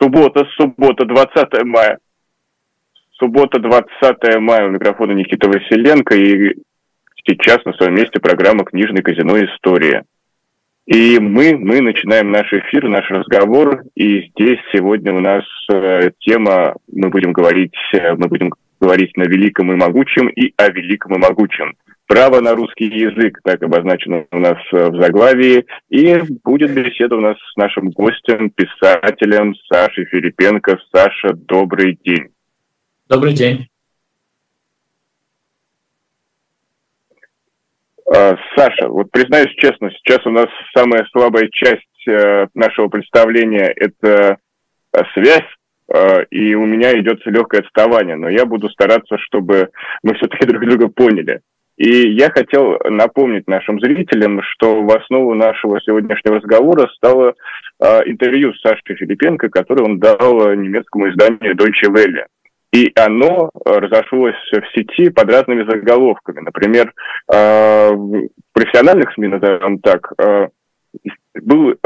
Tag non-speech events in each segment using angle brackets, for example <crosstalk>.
Суббота, суббота, 20 мая. Суббота, 20 мая. У микрофона Никита Василенко. И сейчас на своем месте программа «Книжный казино. История». И мы, мы начинаем наш эфир, наш разговор. И здесь сегодня у нас э, тема, мы будем говорить, э, мы будем говорить на великом и могучем и о великом и могучем. Право на русский язык, так обозначено у нас э, в заглавии. И будет беседа у нас с нашим гостем, писателем Сашей Филипенко. Саша, добрый день. Добрый день. А, Саша, вот признаюсь честно, сейчас у нас самая слабая часть э, нашего представления – это э, связь, и у меня идет легкое отставание, но я буду стараться, чтобы мы все-таки друг друга поняли. И я хотел напомнить нашим зрителям, что в основу нашего сегодняшнего разговора стало э, интервью с Сашей Филипенко, которое он дал немецкому изданию Deutsche Welle. И оно разошлось в сети под разными заголовками. Например, э, в профессиональных СМИ, назовем так, э, был,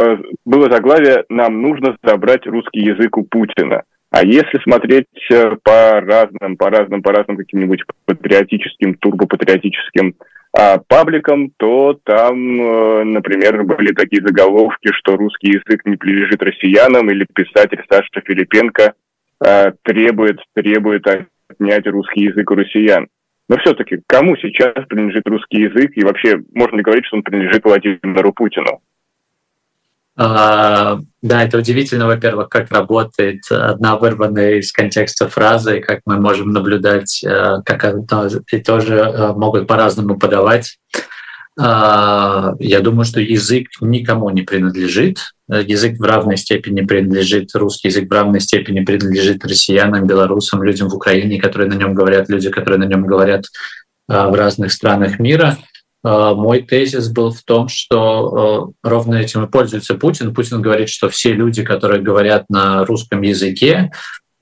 было заглавие «Нам нужно забрать русский язык у Путина». А если смотреть э, по разным, по разным, по разным каким-нибудь патриотическим, турбопатриотическим а, пабликам, то там, э, например, были такие заголовки, что русский язык не принадлежит россиянам, или писатель Саша Филипенко а, требует, требует отнять русский язык у россиян. Но все-таки кому сейчас принадлежит русский язык, и вообще можно ли говорить, что он принадлежит Владимиру Путину? А, да, это удивительно, во-первых, как работает одна вырванная из контекста фраза, и как мы можем наблюдать, э, как это и тоже э, могут по-разному подавать. А, я думаю, что язык никому не принадлежит. Язык в равной степени принадлежит, русский язык в равной степени принадлежит россиянам, белорусам, людям в Украине, которые на нем говорят, люди, которые на нем говорят э, в разных странах мира — мой тезис был в том, что э, ровно этим и пользуется Путин. Путин говорит, что все люди, которые говорят на русском языке,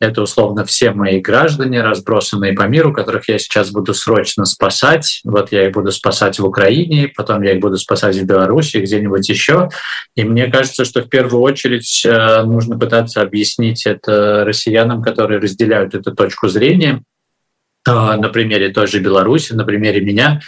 это условно все мои граждане, разбросанные по миру, которых я сейчас буду срочно спасать. Вот я их буду спасать в Украине, потом я их буду спасать в Беларуси, где-нибудь еще. И мне кажется, что в первую очередь э, нужно пытаться объяснить это россиянам, которые разделяют эту точку зрения. На примере той же Беларуси, на примере меня,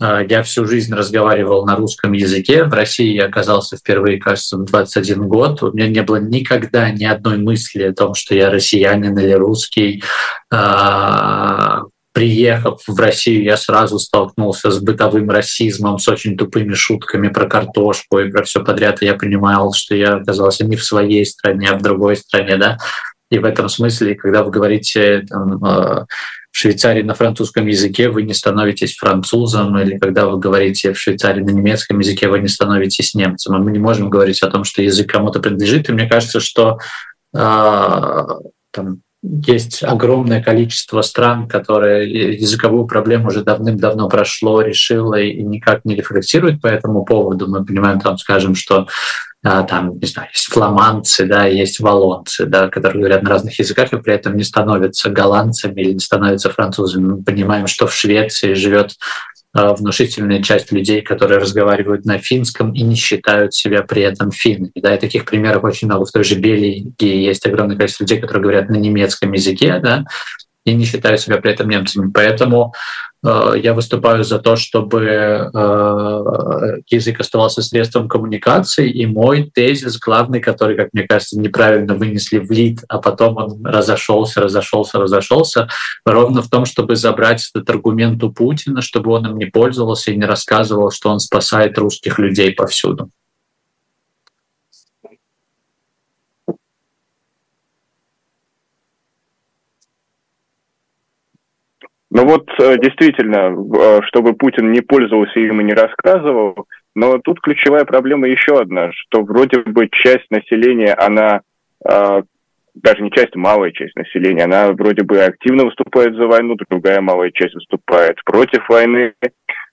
я всю жизнь разговаривал на русском языке. В России я оказался впервые, кажется, в 21 год. У меня не было никогда ни одной мысли о том, что я россиянин или русский. А, приехав в Россию, я сразу столкнулся с бытовым расизмом, с очень тупыми шутками про картошку и про все подряд. И я понимал, что я оказался не в своей стране, а в другой стране. Да? И в этом смысле, когда вы говорите там, в Швейцарии на французском языке вы не становитесь французом, или когда вы говорите в Швейцарии на немецком языке вы не становитесь немцем. А мы не можем говорить о том, что язык кому-то принадлежит. И мне кажется, что э, там, есть огромное количество стран, которые языковую проблему уже давным-давно прошло, решило и никак не рефлексирует по этому поводу. Мы понимаем, там, скажем, что там, не знаю, есть фламандцы, да, есть валонцы, да, которые говорят на разных языках и при этом не становятся голландцами или не становятся французами. Мы понимаем, что в Швеции живет а, внушительная часть людей, которые разговаривают на финском и не считают себя при этом финнами. Да, и таких примеров очень много. В той же Бельгии есть огромное количество людей, которые говорят на немецком языке, да, и не считают себя при этом немцами. Поэтому э, я выступаю за то, чтобы э, язык оставался средством коммуникации, и мой тезис главный, который, как мне кажется, неправильно вынесли в лид, а потом он разошелся, разошелся, разошелся, ровно в том, чтобы забрать этот аргумент у Путина, чтобы он им не пользовался и не рассказывал, что он спасает русских людей повсюду. Ну вот э, действительно, э, чтобы Путин не пользовался им и не рассказывал, но тут ключевая проблема еще одна, что вроде бы часть населения, она э, даже не часть, малая часть населения, она вроде бы активно выступает за войну, другая малая часть выступает против войны,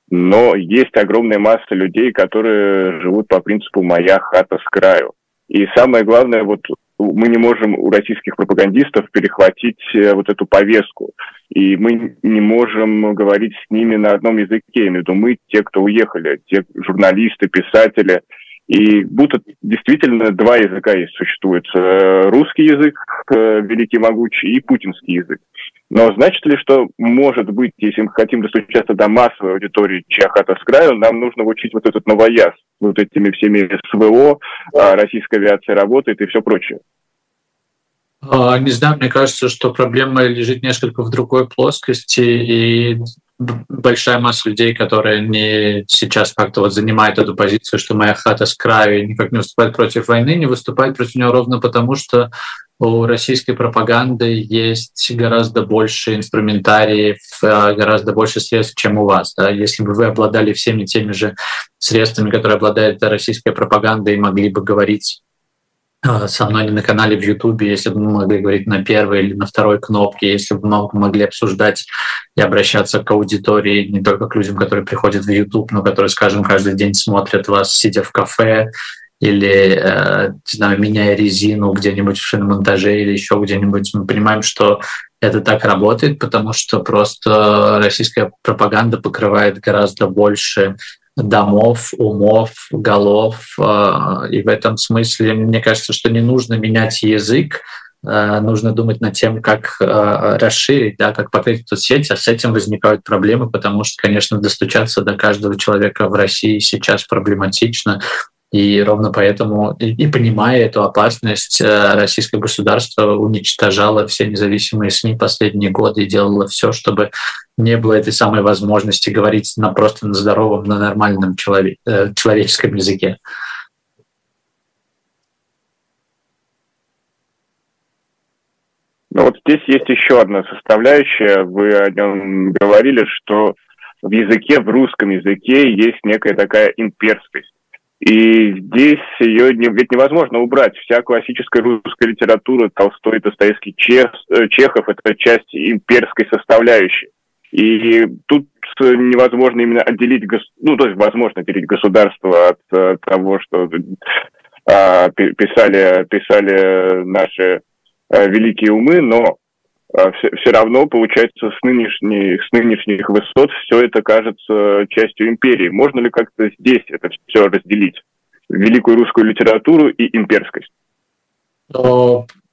но есть огромная масса людей, которые живут по принципу «моя хата с краю». И самое главное, вот мы не можем у российских пропагандистов перехватить вот эту повестку и мы не можем говорить с ними на одном языке. Виду мы, те, кто уехали, те журналисты, писатели. И будто действительно два языка есть, существует. Э, русский язык, э, великий могучий, и путинский язык. Но значит ли, что, может быть, если мы хотим достучаться до массовой аудитории, чья хата с краю, нам нужно учить вот этот новояз, вот этими всеми СВО, а, российская авиация работает и все прочее? А, не знаю, мне кажется, что проблема лежит несколько в другой плоскости, и большая масса людей, которые не сейчас как-то вот занимают эту позицию, что моя хата с краю никак не выступает против войны, не выступает против нее ровно потому, что у российской пропаганды есть гораздо больше инструментариев, э, гораздо больше средств, чем у вас. Да? Если бы вы обладали всеми теми же средствами, которые обладает российская пропаганда, и могли бы говорить а, со мной на канале в Ютубе, если бы мы могли говорить на первой или на второй кнопке, если бы мы могли обсуждать и обращаться к аудитории, не только к людям, которые приходят в Ютуб, но которые, скажем, каждый день смотрят вас, сидя в кафе или, э, не знаю, меняя резину где-нибудь в шиномонтаже или еще где-нибудь. Мы понимаем, что это так работает, потому что просто российская пропаганда покрывает гораздо больше домов, умов, голов. Э, и в этом смысле мне кажется, что не нужно менять язык, э, нужно думать над тем, как э, расширить, да, как покрыть эту сеть, а с этим возникают проблемы, потому что, конечно, достучаться до каждого человека в России сейчас проблематично, и ровно поэтому, и, и понимая эту опасность, российское государство уничтожало все независимые СМИ последние годы и делало все, чтобы не было этой самой возможности говорить на просто на здоровом, на нормальном человек, э, человеческом языке. Ну вот здесь есть еще одна составляющая. Вы о нем говорили, что в языке, в русском языке есть некая такая имперскость. И здесь ее не, ведь невозможно убрать. Вся классическая русская литература, Толстой, Достоевский, Чех, э, Чехов – это часть имперской составляющей. И тут невозможно именно отделить, ну, то есть возможно отделить государство от uh, того, что uh, писали, писали наши uh, великие умы, но все, все равно, получается, с нынешних, с нынешних высот все это кажется частью империи. Можно ли как-то здесь это все разделить? Великую русскую литературу и имперскость?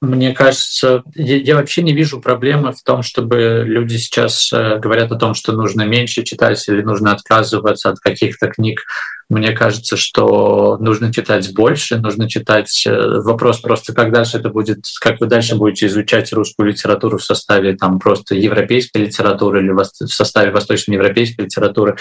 Мне кажется, я, я вообще не вижу проблемы в том, чтобы люди сейчас э, говорят о том, что нужно меньше читать или нужно отказываться от каких-то книг. Мне кажется, что нужно читать больше, нужно читать. Э, вопрос просто, как дальше это будет, как вы дальше будете изучать русскую литературу в составе там просто европейской литературы или в составе восточноевропейской литературы.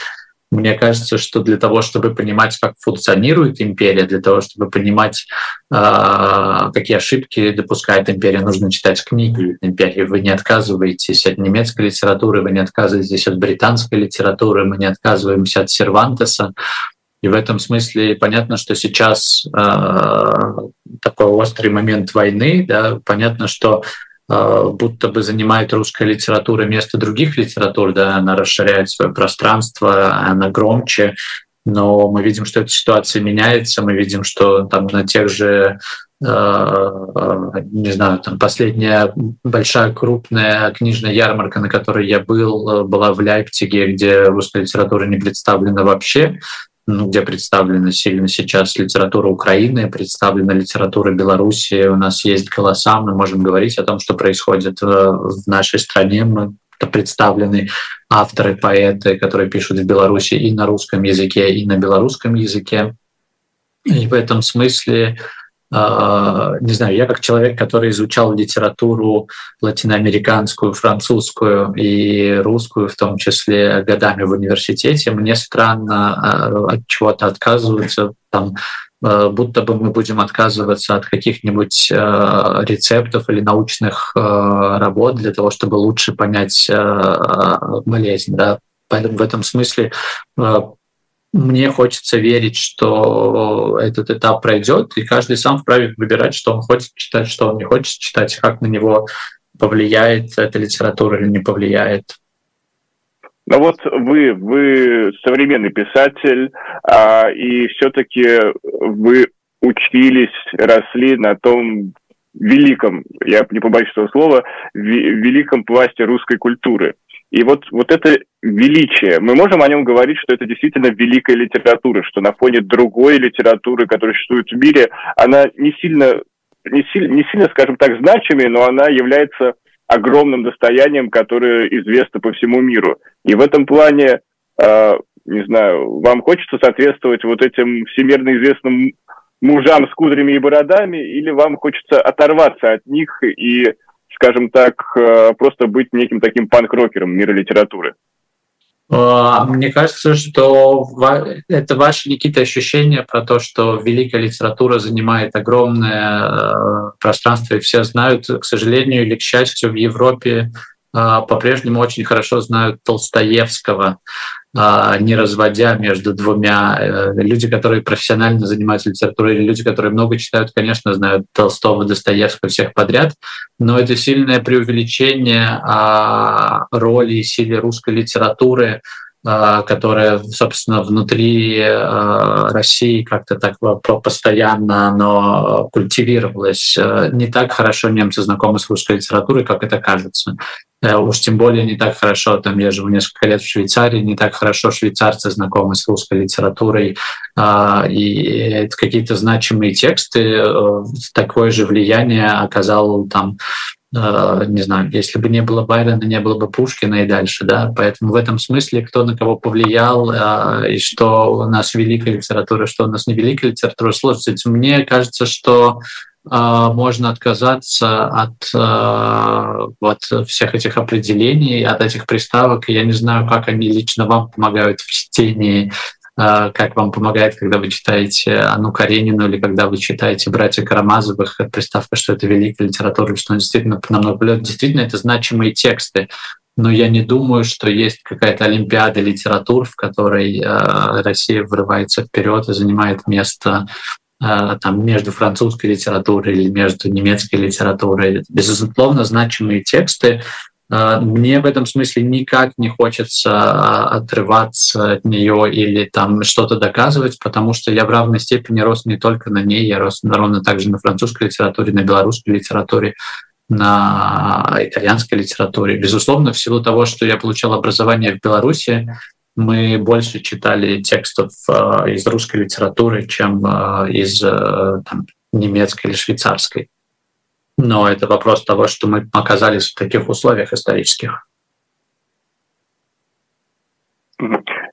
Мне кажется, что для того, чтобы понимать, как функционирует империя, для того, чтобы понимать, а, какие ошибки допускает империя, нужно читать книги империи. Вы не отказываетесь от немецкой литературы, вы не отказываетесь от британской литературы, мы не отказываемся от Сервантеса. И в этом смысле понятно, что сейчас э, такой острый момент войны, да, понятно, что будто бы занимает русская литература место других литератур, да, она расширяет свое пространство, она громче, но мы видим, что эта ситуация меняется, мы видим, что там на тех же э, не знаю, там последняя большая крупная книжная ярмарка, на которой я был, была в Лейпциге, где русская литература не представлена вообще где представлена сильно сейчас литература Украины, представлена литература Беларуси, у нас есть голоса, мы можем говорить о том, что происходит э, в нашей стране, мы представлены авторы, поэты, которые пишут в Беларуси и на русском языке, и на белорусском языке. И в этом смысле не знаю, я как человек, который изучал литературу латиноамериканскую, французскую и русскую, в том числе годами в университете, мне странно а, от чего-то отказываться, там, а, будто бы мы будем отказываться от каких-нибудь рецептов или научных работ для того, чтобы лучше понять болезнь. Да? Поэтому в этом смысле мне хочется верить, что этот этап пройдет, и каждый сам вправе выбирать, что он хочет читать, что он не хочет читать, как на него повлияет эта литература или не повлияет. Ну вот вы, вы современный писатель, а, и все-таки вы учились, росли на том великом, я не побоюсь этого слова, великом пласте русской культуры. И вот, вот это величие, мы можем о нем говорить, что это действительно великая литература, что на фоне другой литературы, которая существует в мире, она не сильно, не сильно, не сильно скажем так, значимой, но она является огромным достоянием, которое известно по всему миру. И в этом плане, э, не знаю, вам хочется соответствовать вот этим всемирно известным мужам с кудрями и бородами, или вам хочется оторваться от них и, скажем так, э, просто быть неким таким панк-рокером мира литературы? А, мне кажется, что это ваши, Никита, ощущения про то, что великая литература занимает огромное э, пространство, и все знают, к сожалению или к счастью, в Европе а, по-прежнему очень хорошо знают Толстоевского. А, не разводя между двумя. Э, люди, которые профессионально занимаются литературой, или люди, которые много читают, конечно, знают Толстого, Достоевского, всех подряд, но это сильное преувеличение роли и силе русской литературы а, которая, собственно, внутри а, России как-то так постоянно но культивировалась. Э, не так хорошо немцы знакомы с русской литературой, как это кажется. Э, уж тем более не так хорошо, там я живу несколько лет в Швейцарии, не так хорошо швейцарцы знакомы с русской литературой, а, и какие-то значимые тексты, э, такое же влияние оказал там Э, не знаю, если бы не было Байдена, не было бы Пушкина и дальше, да, поэтому в этом смысле кто на кого повлиял и что у нас великая литература, что у нас не великая литература, сложно. Мне кажется, что можно отказаться от вот всех этих определений, от этих приставок. Я не знаю, как они лично вам помогают в чтении а, как вам помогает, когда вы читаете Анну Каренину или когда вы читаете «Братья Карамазовых», приставка, что это великая литература, что действительно намного лет. Действительно, это значимые тексты. Но я не думаю, что есть какая-то олимпиада литератур, в которой э, Россия врывается вперед и занимает место э, там, между французской литературой или между немецкой литературой. Безусловно, значимые тексты, а, мне в этом смысле никак не хочется а, отрываться от нее или там что-то доказывать, потому что я в равной степени рос не только на ней, я рос ровно также на французской литературе, на белорусской литературе, на итальянской литературе. Безусловно, в силу того, что я получал образование в Беларуси, мы больше читали текстов э, из русской литературы, чем э, из э, там, немецкой или швейцарской но это вопрос того, что мы оказались в таких условиях исторических.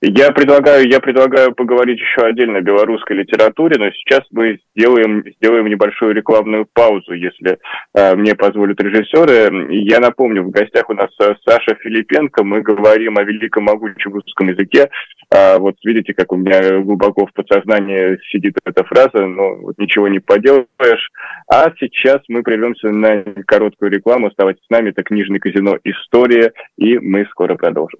Я предлагаю, я предлагаю поговорить еще отдельно о белорусской литературе, но сейчас мы сделаем, сделаем небольшую рекламную паузу, если э, мне позволят режиссеры. Я напомню, в гостях у нас э, Саша Филипенко, мы говорим о великом могучем русском языке. А, вот видите, как у меня глубоко в подсознании сидит эта фраза, но вот ничего не поделаешь. А сейчас мы прервемся на короткую рекламу. Оставайтесь с нами, это книжный казино «История», и мы скоро продолжим.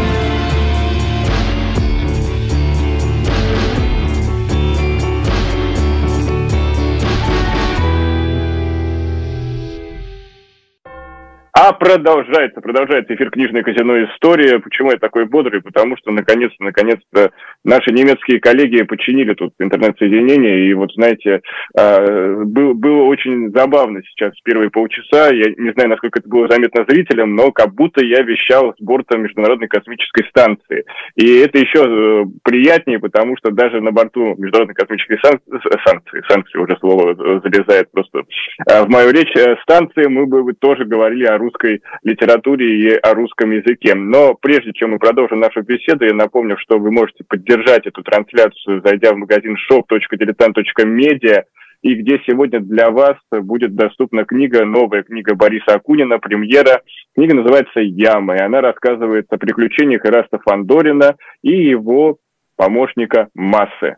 Продолжается, продолжается эфир «Книжное казино. История». Почему я такой бодрый? Потому что, наконец-то, наконец-то наши немецкие коллеги починили тут интернет-соединение. И вот, знаете, а, был, было очень забавно сейчас первые полчаса. Я не знаю, насколько это было заметно зрителям, но как будто я вещал с борта Международной космической станции. И это еще э, приятнее, потому что даже на борту Международной космической станции, санкции уже слово э, залезает просто а, в мою речь, э, станции мы бы тоже говорили о русской литературе и о русском языке. Но прежде чем мы продолжим нашу беседу, я напомню, что вы можете поддержать эту трансляцию, зайдя в магазин shop.diletant.media, и где сегодня для вас будет доступна книга, новая книга Бориса Акунина, премьера. Книга называется «Яма», и она рассказывает о приключениях Ираста Фандорина и его помощника Массы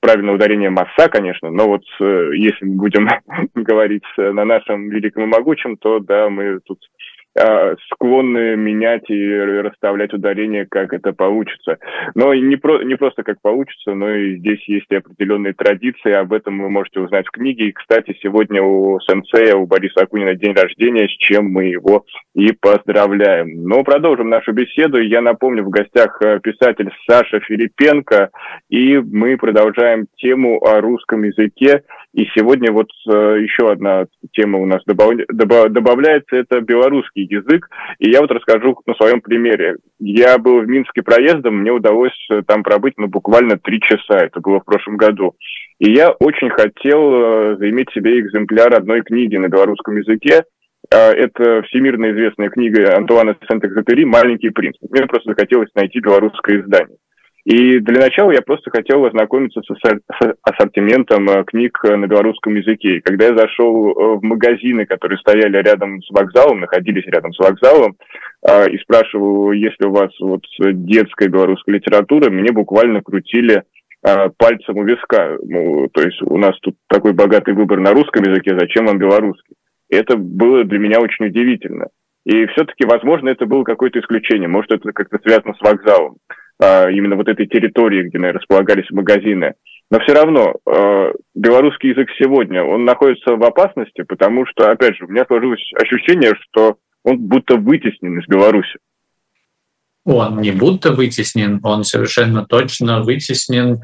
правильное ударение масса, конечно, но вот э, если будем <laughs> говорить э, на нашем великом и могучем, то да, мы тут а, склонны менять и расставлять ударения, как это получится. Но не, про, не просто как получится, но и здесь есть определенные традиции, об этом вы можете узнать в книге. И, кстати, сегодня у сенсея, у Бориса Акунина день рождения, с чем мы его и поздравляем. Но продолжим нашу беседу. Я напомню, в гостях э, писатель Саша Филипенко, и мы продолжаем тему о русском языке. И сегодня вот э, еще одна тема у нас добавляется, это белорусский язык. И я вот расскажу на своем примере. Я был в Минске проездом, мне удалось э, там пробыть ну, буквально три часа, это было в прошлом году. И я очень хотел э, заиметь себе экземпляр одной книги на белорусском языке. Это всемирно известная книга Антуана Сент-Экзапери «Маленький принц». Мне просто захотелось найти белорусское издание. И для начала я просто хотел ознакомиться с ассортиментом э, книг э, на белорусском языке. И когда я зашел э, в магазины, которые стояли рядом с вокзалом, находились рядом с вокзалом, и спрашивал, есть ли у вас вот детская белорусская литература, мне буквально крутили пальцем у виска. Ну, то есть у нас тут такой богатый выбор на русском языке, зачем вам белорусский? И это было для меня очень удивительно. И все-таки, возможно, это было какое-то исключение. Может, это как-то связано с вокзалом. А, именно вот этой территории, где наверное, располагались магазины. Но все равно э, белорусский язык сегодня, он находится в опасности, потому что, опять же, у меня сложилось ощущение, что он будто вытеснен из Беларуси. Он не будто вытеснен, он совершенно точно вытеснен.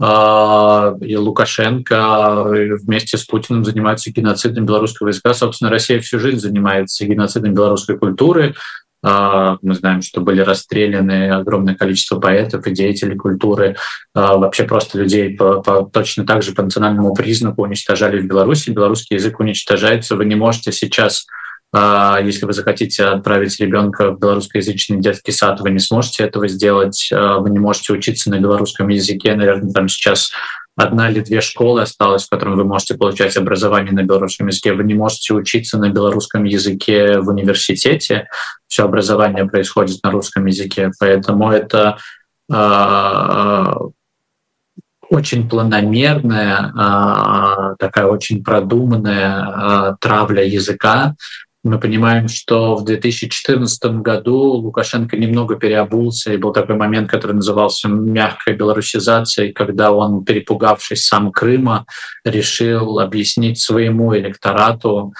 Э, и Лукашенко вместе с Путиным занимается геноцидом белорусского языка. Собственно, Россия всю жизнь занимается геноцидом белорусской культуры, мы знаем, что были расстреляны огромное количество поэтов и деятелей культуры, а, вообще просто людей по, по, точно так же по национальному признаку уничтожали в Беларуси. Белорусский язык уничтожается. Вы не можете сейчас а, если вы захотите отправить ребенка в белорусскоязычный детский сад, вы не сможете этого сделать, вы не можете учиться на белорусском языке. Наверное, там сейчас одна или две школы осталось, в котором вы можете получать образование на белорусском языке. Вы не можете учиться на белорусском языке в университете. Все образование происходит на русском языке. Поэтому это э, очень планомерная, э, такая очень продуманная э, травля языка, мы понимаем, что в 2014 году Лукашенко немного переобулся, и был такой момент, который назывался мягкой белорусизацией, когда он, перепугавшись сам Крыма, решил объяснить своему электорату,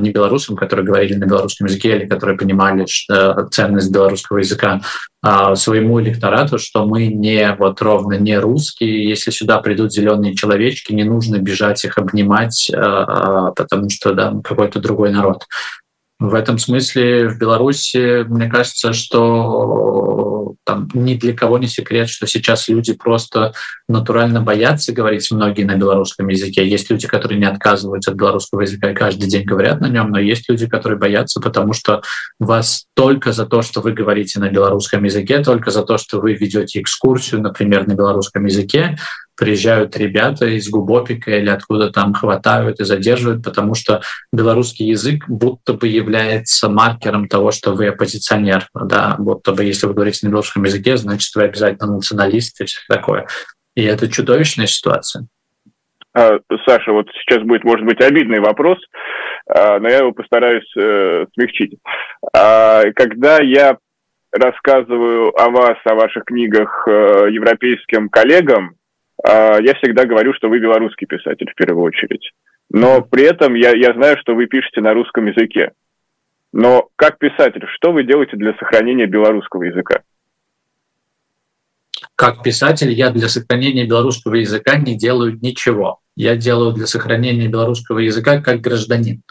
не белорусам, которые говорили на белорусском языке или которые понимали ценность белорусского языка, а своему электорату, что мы не вот ровно не русские. Если сюда придут зеленые человечки, не нужно бежать их обнимать, а, а, потому что да, какой-то другой народ. В этом смысле в Беларуси, мне кажется, что там ни для кого не секрет, что сейчас люди просто натурально боятся говорить многие на белорусском языке. Есть люди, которые не отказываются от белорусского языка и каждый день говорят на нем, но есть люди, которые боятся, потому что вас только за то, что вы говорите на белорусском языке, только за то, что вы ведете экскурсию, например, на белорусском языке, приезжают ребята из Губопика или откуда там хватают и задерживают, потому что белорусский язык будто бы является маркером того, что вы оппозиционер. Да? Будто бы если вы говорите на белорусском языке, значит, вы обязательно националист и все такое. И это чудовищная ситуация. А, Саша, вот сейчас будет, может быть, обидный вопрос, а, но я его постараюсь э, смягчить. А, когда я рассказываю о вас, о ваших книгах э, европейским коллегам, я всегда говорю, что вы белорусский писатель в первую очередь. Но при этом я, я знаю, что вы пишете на русском языке. Но как писатель, что вы делаете для сохранения белорусского языка? Как писатель я для сохранения белорусского языка не делаю ничего. Я делаю для сохранения белорусского языка как гражданин.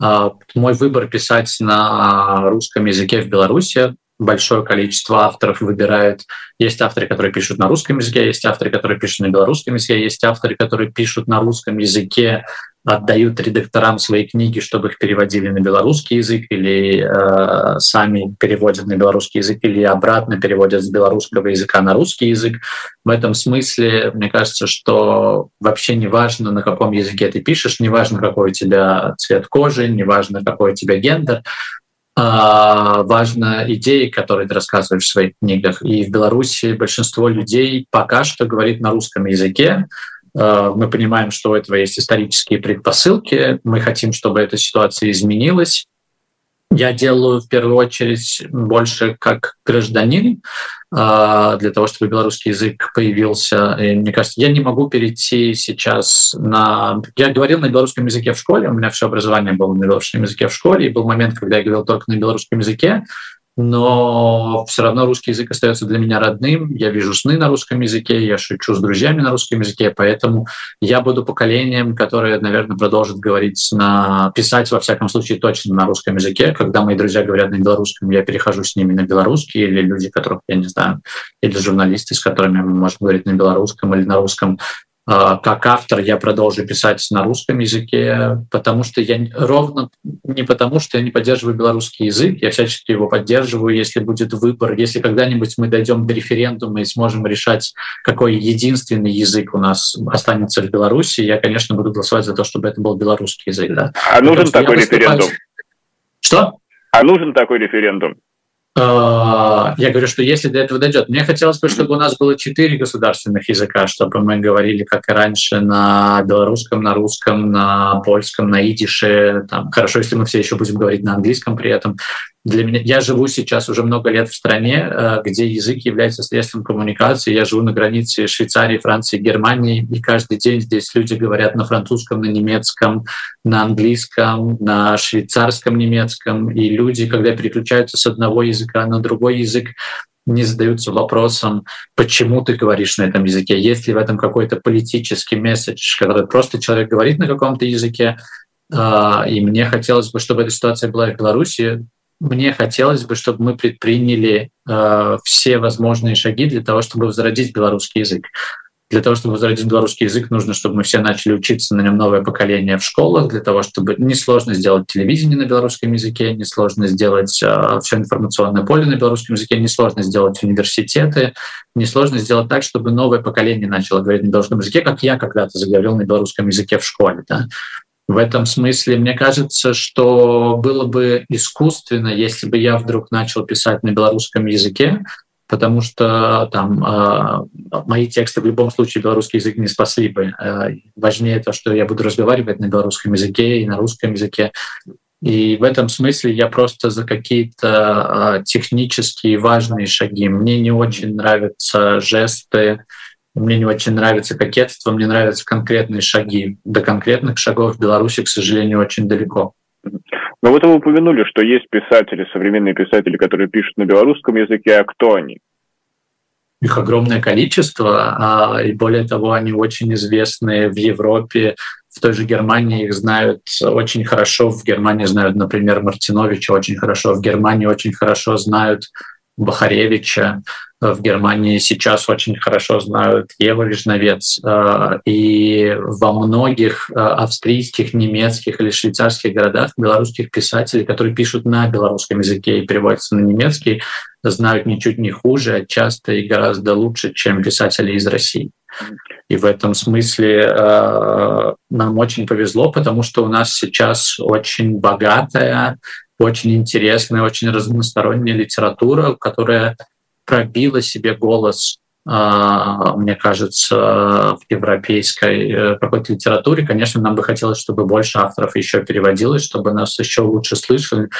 А, мой выбор писать на русском языке в Беларуси большое количество авторов выбирают. Есть авторы, которые пишут на русском языке, есть авторы, которые пишут на белорусском языке, есть авторы, которые пишут на русском языке, отдают редакторам свои книги, чтобы их переводили на белорусский язык, или э, сами переводят на белорусский язык, или обратно переводят с белорусского языка на русский язык. В этом смысле, мне кажется, что вообще не важно, на каком языке ты пишешь, не важно, какой у тебя цвет кожи, не важно, какой у тебя гендер, важна идея, которые ты рассказываешь в своих книгах. И в Беларуси большинство людей пока что говорит на русском языке. А, мы понимаем, что у этого есть исторические предпосылки. Мы хотим, чтобы эта ситуация изменилась. Я делаю в первую очередь больше как гражданин а, для того, чтобы белорусский язык появился. И мне кажется, я не могу перейти сейчас на... Я говорил на белорусском языке в школе, у меня все образование было на белорусском языке в школе, и был момент, когда я говорил только на белорусском языке, но все равно русский язык остается для меня родным. Я вижу сны на русском языке, я шучу с друзьями на русском языке, поэтому я буду поколением, которое, наверное, продолжит говорить на писать во всяком случае точно на русском языке. Когда мои друзья говорят на белорусском, я перехожу с ними на белорусский, или люди, которых я не знаю, или журналисты, с которыми мы можем говорить на белорусском или на русском. А, как автор я продолжу писать на русском языке, потому что я ровно не потому, что я не поддерживаю белорусский язык, я всячески его поддерживаю, если будет выбор, если когда-нибудь мы дойдем до референдума и сможем решать, какой единственный язык у нас останется в Беларуси, я, конечно, буду голосовать за то, чтобы это был белорусский язык. Да. А нужен такой референдум? Что? А нужен такой референдум? А, я говорю, что если до этого дойдет, мне хотелось бы, чтобы у нас было четыре государственных языка, чтобы мы говорили, как и раньше, на белорусском, на русском, на польском, на идише. Там, хорошо, если мы все еще будем говорить на английском при этом для меня, я живу сейчас уже много лет в стране, э, где язык является средством коммуникации. Я живу на границе Швейцарии, Франции, Германии, и каждый день здесь люди говорят на французском, на немецком, на английском, на швейцарском немецком. И люди, когда переключаются с одного языка на другой язык, не задаются вопросом, почему ты говоришь на этом языке, есть ли в этом какой-то политический месседж, когда просто человек говорит на каком-то языке, э, и мне хотелось бы, чтобы эта ситуация была в Беларуси, мне хотелось бы, чтобы мы предприняли э, все возможные шаги для того, чтобы возродить белорусский язык. Для того, чтобы возродить белорусский язык, нужно, чтобы мы все начали учиться на нем новое поколение в школах, для того, чтобы несложно сделать телевидение на белорусском языке, несложно сделать э, все информационное поле на белорусском языке, несложно сделать университеты, несложно сделать так, чтобы новое поколение начало говорить на белорусском языке, как я когда-то заговорил на белорусском языке в школе. Да? В этом смысле мне кажется, что было бы искусственно, если бы я вдруг начал писать на белорусском языке, потому что там э, мои тексты в любом случае белорусский язык не спасли бы. Э, важнее то, что я буду разговаривать на белорусском языке и на русском языке. И в этом смысле я просто за какие-то э, технические важные шаги. Мне не очень нравятся жесты, мне не очень нравится кокетство, мне нравятся конкретные шаги. До конкретных шагов в Беларуси, к сожалению, очень далеко. Но вот вы упомянули, что есть писатели, современные писатели, которые пишут на белорусском языке, а кто они? Их огромное количество, а, и более того, они очень известны в Европе, в той же Германии их знают очень хорошо. В Германии знают, например, Мартиновича очень хорошо, в Германии очень хорошо знают Бахаревича в Германии сейчас очень хорошо знают Ева Вишновец. Э, и во многих э, австрийских, немецких или швейцарских городах белорусских писателей, которые пишут на белорусском языке и переводятся на немецкий, знают ничуть не хуже, а часто и гораздо лучше, чем писатели из России. И в этом смысле э, нам очень повезло, потому что у нас сейчас очень богатая очень интересная, очень разносторонняя литература, которая пробила себе голос а, мне кажется, в европейской э, какой-то литературе. Конечно, нам бы хотелось, чтобы больше авторов еще переводилось, чтобы нас еще лучше слышали.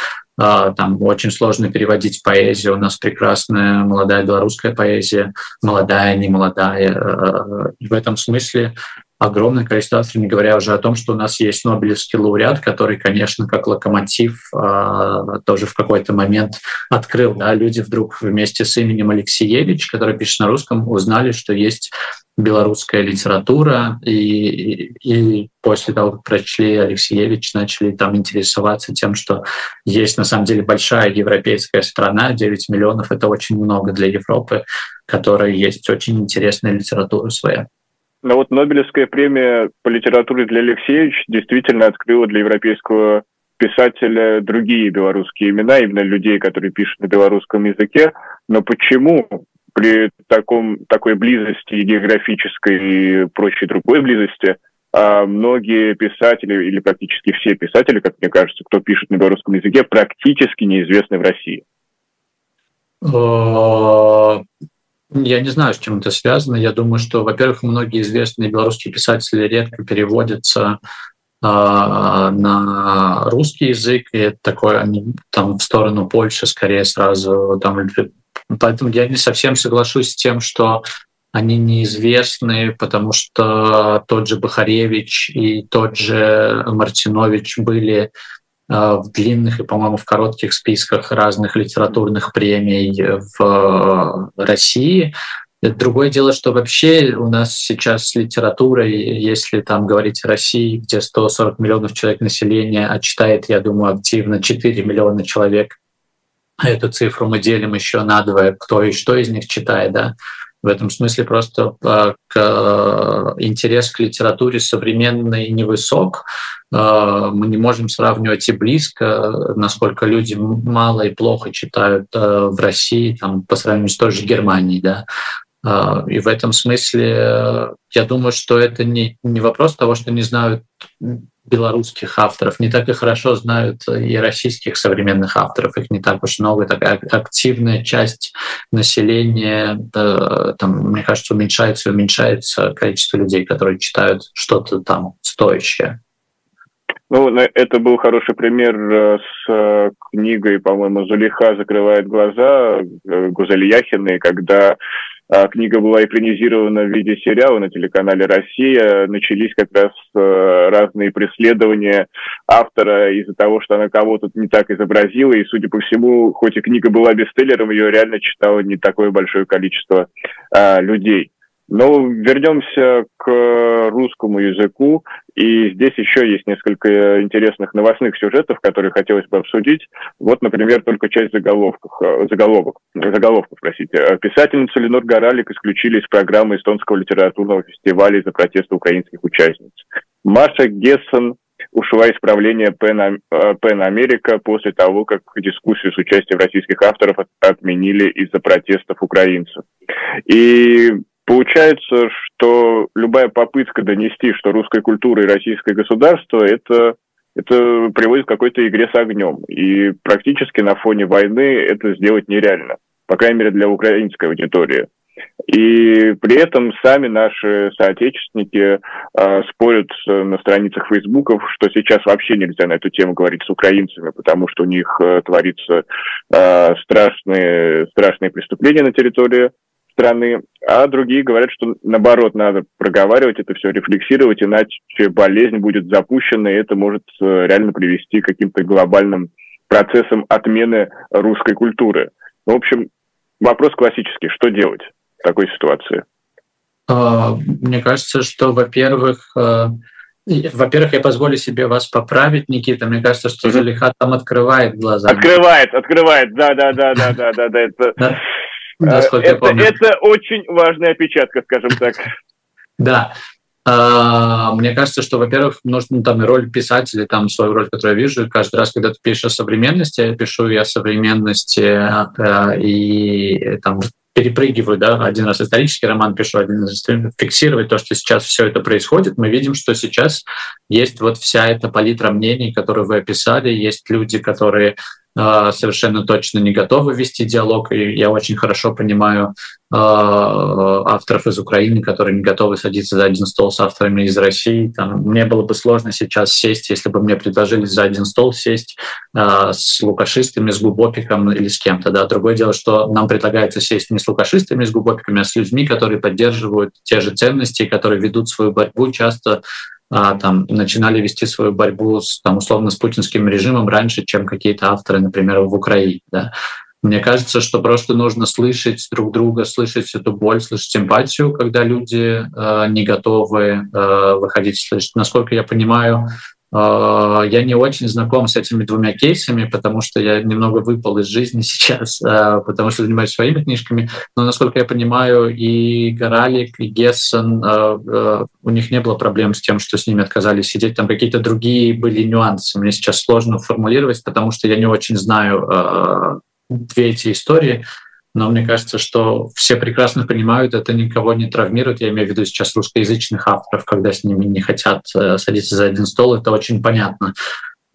А, там очень сложно переводить поэзию. У нас прекрасная молодая белорусская поэзия, молодая, не молодая. Э, в этом смысле огромное количество авторов, не говоря уже о том, что у нас есть Нобелевский лауреат, который, конечно, как локомотив э, тоже в какой-то момент открыл. Да, люди вдруг вместе с именем Алексеевич, который пишет на русском, узнали, что есть белорусская литература, и, и после того, как прочли Алексеевич, начали там интересоваться тем, что есть на самом деле большая европейская страна, 9 миллионов — это очень много для Европы, которая есть очень интересная литература своя. Но вот Нобелевская премия по литературе для Алексеевич действительно открыла для европейского писателя другие белорусские имена, именно людей, которые пишут на белорусском языке. Но почему при таком, такой близости географической и прочей другой близости а многие писатели, или практически все писатели, как мне кажется, кто пишет на белорусском языке, практически неизвестны в России? Я не знаю, с чем это связано. Я думаю, что, во-первых, многие известные белорусские писатели редко переводятся э, на русский язык, и это такое, они там в сторону Польши скорее сразу. Там, поэтому я не совсем соглашусь с тем, что они неизвестны, потому что тот же Бахаревич и тот же Мартинович были в длинных и, по-моему, в коротких списках разных литературных премий в России. Другое дело, что вообще у нас сейчас с литературой, если там говорить о России, где 140 миллионов человек населения, а читает, я думаю, активно 4 миллиона человек, эту цифру мы делим еще на два, кто и что из них читает, да, в этом смысле просто к, э, интерес к литературе современной невысок. Э, мы не можем сравнивать и близко, насколько люди мало и плохо читают в России там, по сравнению с той же Германией. Да? И в этом смысле я думаю, что это не, не вопрос того, что не знают белорусских авторов, не так и хорошо знают и российских современных авторов, их не так уж много, такая активная часть населения, там, мне кажется, уменьшается и уменьшается количество людей, которые читают что-то там стоящее. Ну, это был хороший пример э, с э, книгой, по-моему, «Зулиха закрывает глаза» Гузель Яхиной, когда книга была экранизирована в виде сериала на телеканале «Россия». Начались как раз э, разные преследования автора из-за того, что она кого-то не так изобразила. И, судя по всему, хоть и книга была бестселлером, ее реально читало не такое большое количество а, людей. Но вернемся к русскому языку. И здесь еще есть несколько интересных новостных сюжетов, которые хотелось бы обсудить. Вот, например, только часть заголовков, э, заголовок, заголовков, простите. Писательницу Ленор Горалик исключили из программы Эстонского литературного фестиваля из-за протеста украинских участниц. Маша Гессен ушла из правления Пен, Пен Америка после того, как дискуссию с участием российских авторов отменили из-за протестов украинцев. И Получается, что любая попытка донести, что русская культура и российское государство это, это приводит к какой-то игре с огнем. И практически на фоне войны это сделать нереально, по крайней мере для украинской аудитории. И при этом сами наши соотечественники э, спорят на страницах фейсбуков, что сейчас вообще нельзя на эту тему говорить с украинцами, потому что у них э, творится э, страшные, страшные преступления на территории страны, а другие говорят, что наоборот, надо проговаривать это все, рефлексировать, иначе болезнь будет запущена, и это может э, реально привести к каким-то глобальным процессам отмены русской культуры. В общем, вопрос классический, что делать в такой ситуации? А, мне кажется, что, во-первых, э, во-первых, я позволю себе вас поправить, Никита. Мне кажется, что Залиха там открывает глаза. Открывает, открывает, да, да, да, да, да, да, да. Это насколько это, я помню. Это очень важная опечатка, скажем так. <laughs> Да. А, мне кажется, что, во-первых, нужно там и роль писателя, там свою роль, которую я вижу. Каждый раз, когда ты пишешь о современности, я пишу и о современности, э, и там перепрыгиваю, да, один раз исторический роман пишу, один раз фиксировать то, что сейчас все это происходит, мы видим, что сейчас есть вот вся эта палитра мнений, которую вы описали, есть люди, которые совершенно точно не готовы вести диалог, и я очень хорошо понимаю авторов из Украины, которые не готовы садиться за один стол с авторами из России. Там, мне было бы сложно сейчас сесть, если бы мне предложили за один стол сесть с лукашистами, с Губопиком или с кем-то. Да. Другое дело, что нам предлагается сесть не с лукашистами, с Губопиками, а с людьми, которые поддерживают те же ценности, которые ведут свою борьбу часто а, там, начинали вести свою борьбу с, там, условно с путинским режимом раньше, чем какие-то авторы, например, в Украине. Да. Мне кажется, что просто нужно слышать друг друга, слышать эту боль, слышать эмпатию, когда люди э, не готовы э, выходить слышать. Насколько я понимаю, а, я не очень знаком с этими двумя кейсами, потому что я немного выпал из жизни <laughs> сейчас, а, потому что занимаюсь своими книжками. Но, насколько я понимаю, и Горалик, и Гессен, а, у них не было проблем с тем, что с ними отказались сидеть. Там какие-то другие были нюансы. Мне сейчас сложно формулировать, потому что я не очень знаю две эти истории но мне кажется, что все прекрасно понимают, это никого не травмирует. Я имею в виду сейчас русскоязычных авторов, когда с ними не хотят э, садиться за один стол, это очень понятно.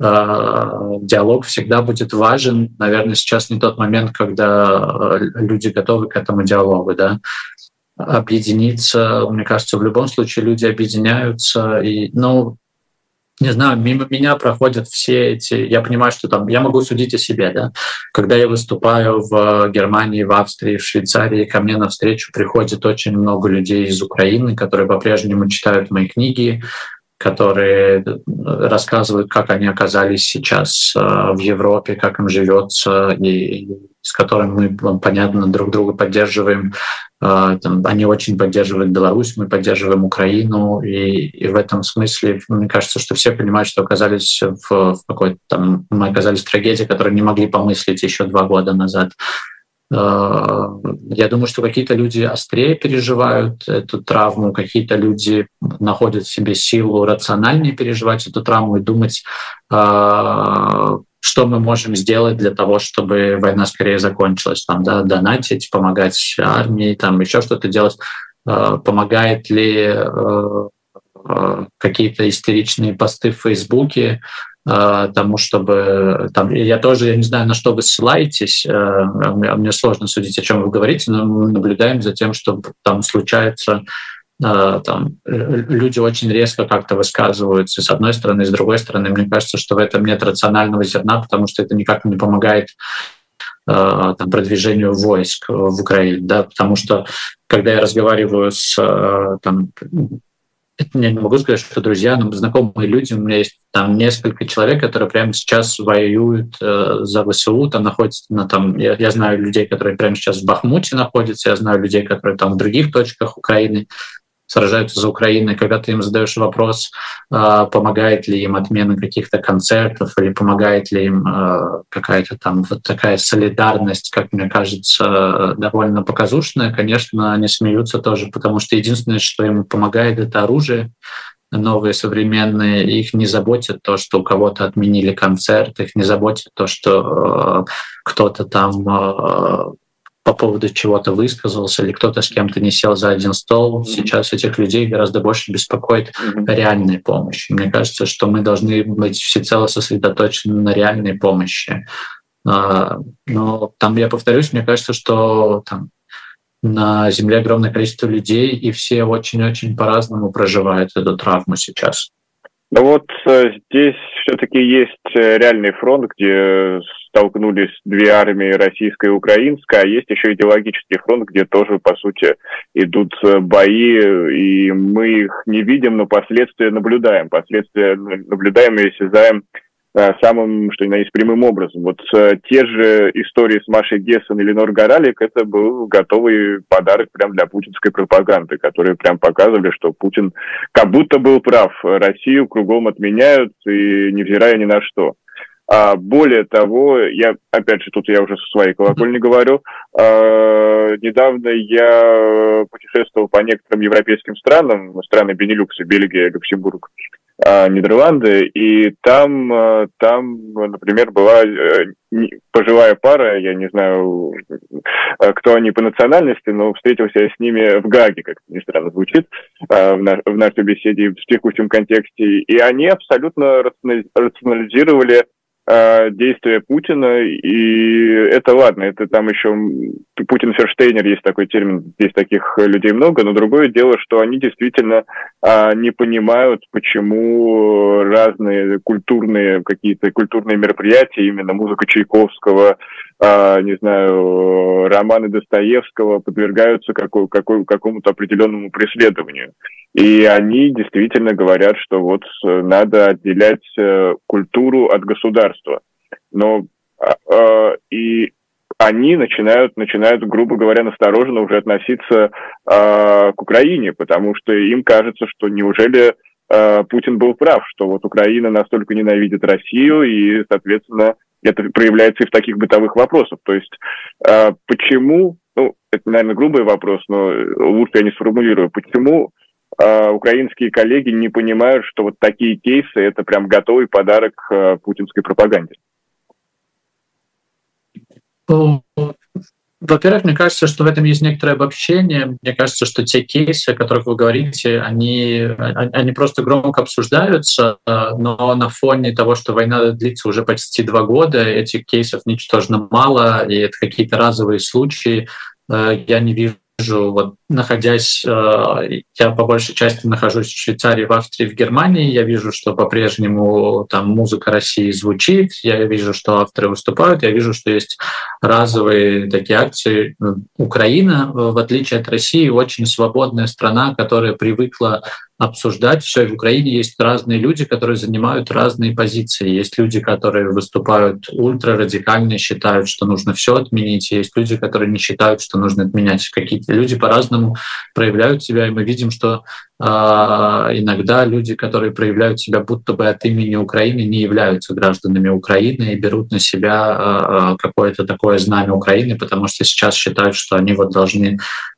Э, диалог всегда будет важен. Наверное, сейчас не тот момент, когда э, люди готовы к этому диалогу. Да? Объединиться, мне кажется, в любом случае люди объединяются. И, ну, не знаю, мимо меня проходят все эти... Я понимаю, что там... Я могу судить о себе, да? Когда я выступаю в Германии, в Австрии, в Швейцарии, ко мне навстречу приходит очень много людей из Украины, которые по-прежнему читают мои книги, которые рассказывают, как они оказались сейчас э, в Европе, как им живется, и с которыми мы, понятно, друг друга поддерживаем. Э, они очень поддерживают Беларусь, мы поддерживаем Украину, и, и в этом смысле, мне кажется, что все понимают, что оказались в, в какой-то там, мы оказались в трагедии, которую не могли помыслить еще два года назад. Э, я думаю, что какие-то люди острее переживают эту травму, какие-то люди находят в себе силу рациональнее переживать эту травму и думать, э, что мы можем сделать для того, чтобы война скорее закончилась, там, да, донатить, помогать армии, там еще что-то делать, э, помогает ли какие-то истеричные посты в Фейсбуке, Э, тому, чтобы там, я тоже, я не знаю, на что вы ссылаетесь, э, мне сложно судить, о чем вы говорите, но мы наблюдаем за тем, что там случается э, там, люди очень резко как-то высказываются с одной стороны, с другой стороны. Мне кажется, что в этом нет рационального зерна, потому что это никак не помогает там, продвижению войск в Украине, да, потому что когда я разговариваю с там, я не могу сказать, что друзья, но знакомые люди. У меня есть там несколько человек, которые прямо сейчас воюют э, за ВСУ, там находятся на там. Я, я знаю людей, которые прямо сейчас в Бахмуте находятся, я знаю людей, которые там в других точках Украины сражаются за Украину, когда ты им задаешь вопрос, а, помогает ли им отмена каких-то концертов или помогает ли им а, какая-то там вот такая солидарность, как мне кажется, довольно показушная, конечно, они смеются тоже, потому что единственное, что им помогает, это оружие, новые современные, их не заботит то, что у кого-то отменили концерт, их не заботит то, что э, кто-то там э, по поводу чего-то высказался или кто-то с кем-то не сел за один стол. Mm-hmm. Сейчас этих людей гораздо больше беспокоит mm-hmm. реальная помощь. Мне кажется, что мы должны быть всецело сосредоточены на реальной помощи. А, но там, я повторюсь, мне кажется, что там на Земле огромное количество людей, и все очень-очень по-разному проживают эту травму сейчас. Ну вот э, здесь все-таки есть э, реальный фронт, где столкнулись две армии, российская и украинская, а есть еще идеологический фронт, где тоже, по сути, идут э, бои, и мы их не видим, но последствия наблюдаем. Последствия наблюдаем и осязаем Э, самым, что ни на есть, прямым образом. Вот э, те же истории с Машей Гессен и Ленор Горалик, это был готовый подарок прям для путинской пропаганды, которые прям показывали, что Путин как будто был прав. Россию кругом отменяют, и невзирая ни на что. А более того, я, опять же, тут я уже со своей колокольни говорю, а, недавно я путешествовал по некоторым европейским странам, страны Бенилюкса, Бельгия, Люксембург, Нидерланды, и там, а, там, например, была э, пожилая пара, я не знаю, а, кто они по национальности, но встретился я с ними в Гаге, как ни странно звучит, в, нашей беседе в текущем контексте, и они абсолютно рационализировали действия Путина, и это ладно, это там еще Путин Ферштейнер, есть такой термин, здесь таких людей много, но другое дело, что они действительно э, не понимают, почему разные культурные какие-то культурные мероприятия, именно музыка Чайковского, э, не знаю, романы Достоевского подвергаются какой, какой, какому-то определенному преследованию. И они действительно говорят, что вот э, надо отделять э, культуру от государства. Но э, и они начинают, начинают, грубо говоря, настороженно уже относиться э, к Украине, потому что им кажется, что неужели э, Путин был прав, что вот Украина настолько ненавидит Россию, и, соответственно, это проявляется и в таких бытовых вопросах. То есть э, почему, ну, это, наверное, грубый вопрос, но лучше я не сформулирую, почему украинские коллеги не понимают, что вот такие кейсы – это прям готовый подарок э, путинской пропаганде? Во-первых, мне кажется, что в этом есть некоторое обобщение. Мне кажется, что те кейсы, о которых вы говорите, они, они просто громко обсуждаются, но на фоне того, что война длится уже почти два года, этих кейсов ничтожно мало, и это какие-то разовые случаи. Э, я не вижу, вот находясь, э, я по большей части нахожусь в Швейцарии, в Австрии, в Германии, я вижу, что по-прежнему там музыка России звучит, я вижу, что авторы выступают, я вижу, что есть разовые такие акции. Украина, в отличие от России, очень свободная страна, которая привыкла обсуждать все. И в Украине есть разные люди, которые занимают разные позиции. Есть люди, которые выступают ультрарадикально, считают, что нужно все отменить. Есть люди, которые не считают, что нужно отменять. Какие-то люди по-разному проявляют себя, и мы видим, что э, иногда люди, которые проявляют себя будто бы от имени Украины, не являются гражданами Украины и берут на себя э, какое-то такое знамя Украины, потому что сейчас считают, что они вот должны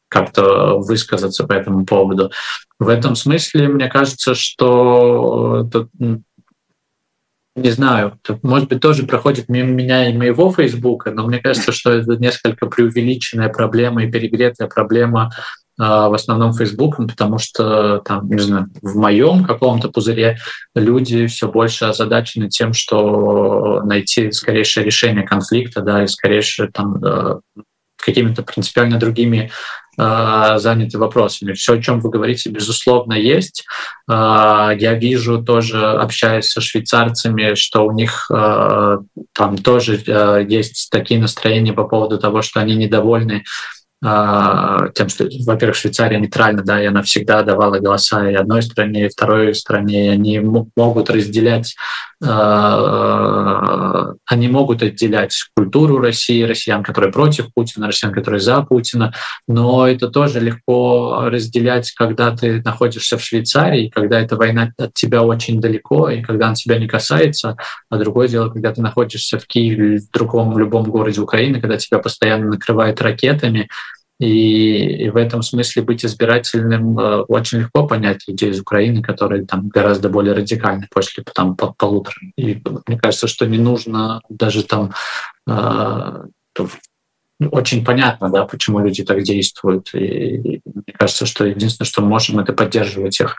как-то высказаться по этому поводу. В этом смысле, мне кажется, что не знаю, может быть, тоже проходит мимо меня и моего Фейсбука, но мне кажется, что это несколько преувеличенная проблема и перегретая проблема а, в основном Фейсбуком, потому что там, не знаю, в моем каком-то пузыре люди все больше озадачены тем, что найти скорейшее решение конфликта, да, и скорейшее там э, какими-то принципиально другими э, заняты вопросами. Все, о чем вы говорите, безусловно, есть. Э, я вижу тоже, общаясь со швейцарцами, что у них э, там тоже есть такие настроения по поводу того, что они недовольны а, тем, что, во-первых, Швейцария нейтральна, да, и она всегда давала голоса и одной стране, и второй стране, и они могут разделять, а, они могут отделять культуру России, россиян, которые против Путина, россиян, которые за Путина, но это тоже легко разделять, когда ты находишься в Швейцарии, когда эта война от тебя очень далеко, и когда она тебя не касается, а другое дело, когда ты находишься в Киеве, в другом, в любом городе Украины, когда тебя постоянно накрывают ракетами, и, в этом смысле быть избирательным э, очень легко понять людей из Украины, которые там гораздо более радикальны после там, по полутора. И мне кажется, что не нужно даже там э, очень понятно, да, почему люди так действуют. И, и мне кажется, что единственное, что можем, это поддерживать их.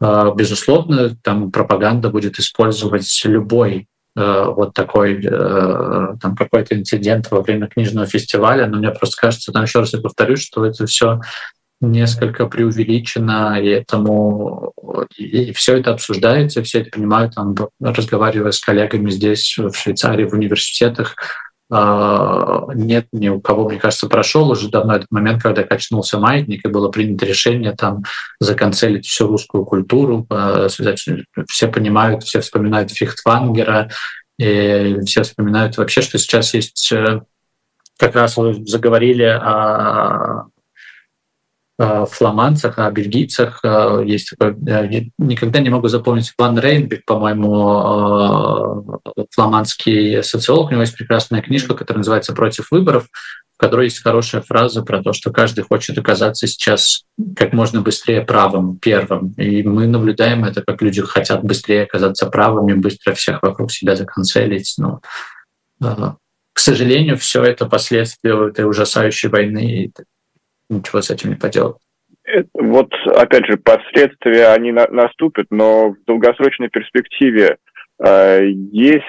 Э, безусловно, там пропаганда будет использовать любой вот такой э, там какой-то инцидент во время книжного фестиваля, но мне просто кажется, там еще раз я повторюсь, что это все несколько преувеличено, и этому и все это обсуждается, все это понимают, там, разговаривая с коллегами здесь, в Швейцарии, в университетах, нет ни у кого, мне кажется, прошел уже давно этот момент, когда качнулся маятник, и было принято решение там законцелить всю русскую культуру, а, все понимают, все вспоминают Фихтвангера, и все вспоминают вообще, что сейчас есть э, как раз вы заговорили о Э, фламандцах, о бельгийцах. Э, есть такой, никогда не могу запомнить Ван Рейнбек, по-моему, э, фламандский социолог. У него есть прекрасная книжка, которая называется «Против выборов», в которой есть хорошая фраза про то, что каждый хочет оказаться сейчас как можно быстрее правым, первым. И мы наблюдаем это, как люди хотят быстрее оказаться правыми, быстро всех вокруг себя законцелить. Но, к сожалению, все это последствия этой ужасающей войны ничего с этим не поделать. Вот, опять же, последствия, они на, наступят, но в долгосрочной перспективе э, есть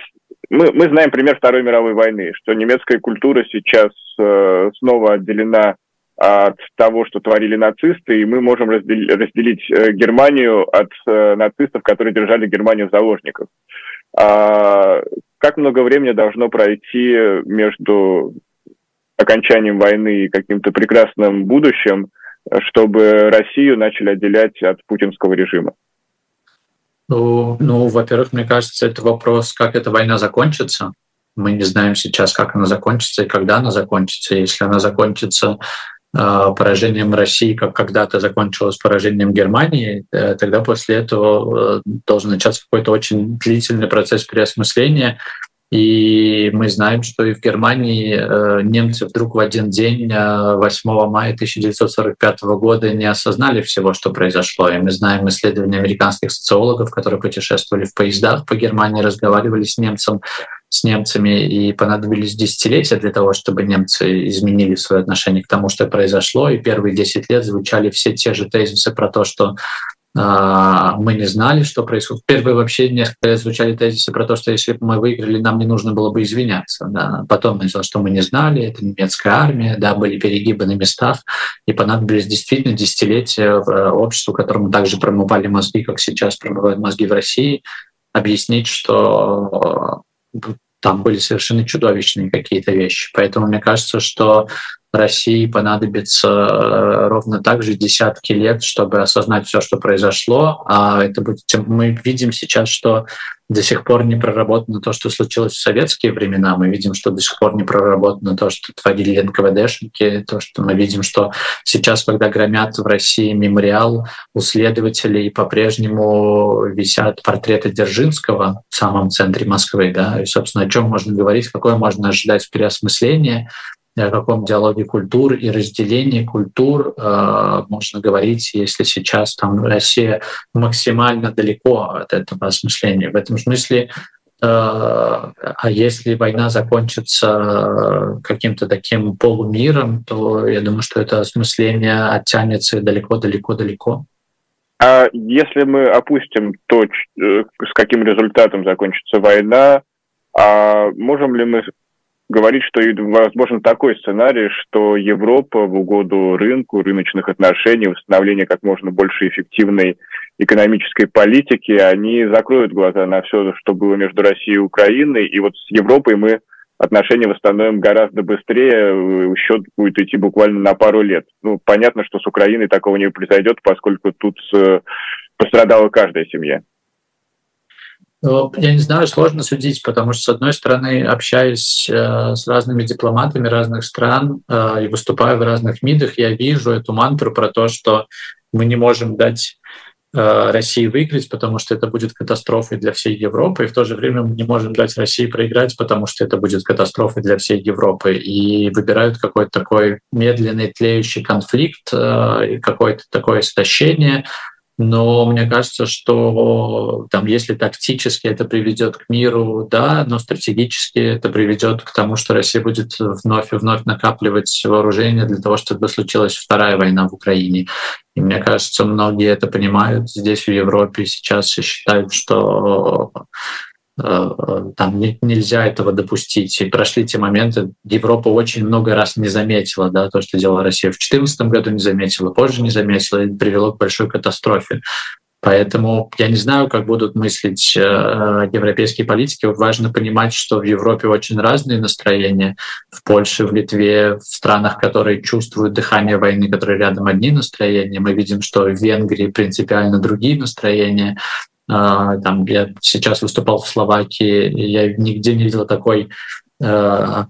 мы, мы знаем пример Второй мировой войны, что немецкая культура сейчас э, снова отделена от того, что творили нацисты, и мы можем разделить, разделить э, Германию от э, нацистов, которые держали Германию в заложниках. А, как много времени должно пройти между окончанием войны и каким-то прекрасным будущим, чтобы Россию начали отделять от путинского режима? Ну, ну, во-первых, мне кажется, это вопрос, как эта война закончится. Мы не знаем сейчас, как она закончится и когда она закончится. Если она закончится э, поражением России, как когда-то закончилась поражением Германии, э, тогда после этого э, должен начаться какой-то очень длительный процесс переосмысления и мы знаем, что и в Германии э, немцы вдруг в один день, 8 э, мая 1945 года, не осознали всего, что произошло. И мы знаем исследования американских социологов, которые путешествовали в поездах по Германии, разговаривали с немцем, с немцами, и понадобились десятилетия для того, чтобы немцы изменили свое отношение к тому, что произошло. И первые 10 лет звучали все те же тезисы про то, что мы не знали, что происходит. Первые вообще несколько лет звучали тезисы про то, что если бы мы выиграли, нам не нужно было бы извиняться. Да. Потом началось, что мы не знали, это немецкая армия, да, были перегибы на местах, и понадобились действительно десятилетия э, обществу, которому также промывали мозги, как сейчас промывают мозги в России, объяснить, что э, там были совершенно чудовищные какие-то вещи. Поэтому мне кажется, что России понадобится э, ровно так же десятки лет, чтобы осознать все, что произошло. А это будет, мы видим сейчас, что до сих пор не проработано то, что случилось в советские времена. Мы видим, что до сих пор не проработано то, что творили НКВДшники, то, что мы видим, что сейчас, когда громят в России мемориал, у следователей по-прежнему висят портреты Дзержинского в самом центре Москвы. Да? И, собственно, о чем можно говорить, какое можно ожидать переосмысление о каком диалоге культур и разделении культур э, можно говорить, если сейчас там Россия максимально далеко от этого осмысления. В этом смысле, э, а если война закончится каким-то таким полумиром, то я думаю, что это осмысление оттянется далеко-далеко-далеко. А если мы опустим то, э, с каким результатом закончится война, а можем ли мы говорит, что возможен такой сценарий, что Европа в угоду рынку, рыночных отношений, установления как можно больше эффективной экономической политики, они закроют глаза на все, что было между Россией и Украиной, и вот с Европой мы отношения восстановим гораздо быстрее, счет будет идти буквально на пару лет. Ну, понятно, что с Украиной такого не произойдет, поскольку тут э, пострадала каждая семья. Ну, я не знаю, сложно судить, потому что, с одной стороны, общаясь э, с разными дипломатами разных стран э, и выступая в разных МИДах, я вижу эту мантру про то, что мы не можем дать э, России выиграть, потому что это будет катастрофой для всей Европы, и в то же время мы не можем дать России проиграть, потому что это будет катастрофой для всей Европы. И выбирают какой-то такой медленный тлеющий конфликт, какое-то такое истощение, но мне кажется, что там, если тактически это приведет к миру, да, но стратегически это приведет к тому, что Россия будет вновь и вновь накапливать вооружение для того, чтобы случилась вторая война в Украине. И мне кажется, многие это понимают здесь, в Европе, сейчас и считают, что Э, там нельзя этого допустить. И прошли те моменты. Европа очень много раз не заметила да, то, что делала Россия в 2014 году, не заметила, позже не заметила, и привело к большой катастрофе. Поэтому я не знаю, как будут мыслить э, европейские политики. Важно понимать, что в Европе очень разные настроения. В Польше, в Литве, в странах, которые чувствуют дыхание войны, которые рядом одни настроения. Мы видим, что в Венгрии принципиально другие настроения. А, там, я сейчас выступал в Словакии, я нигде не видел такой э,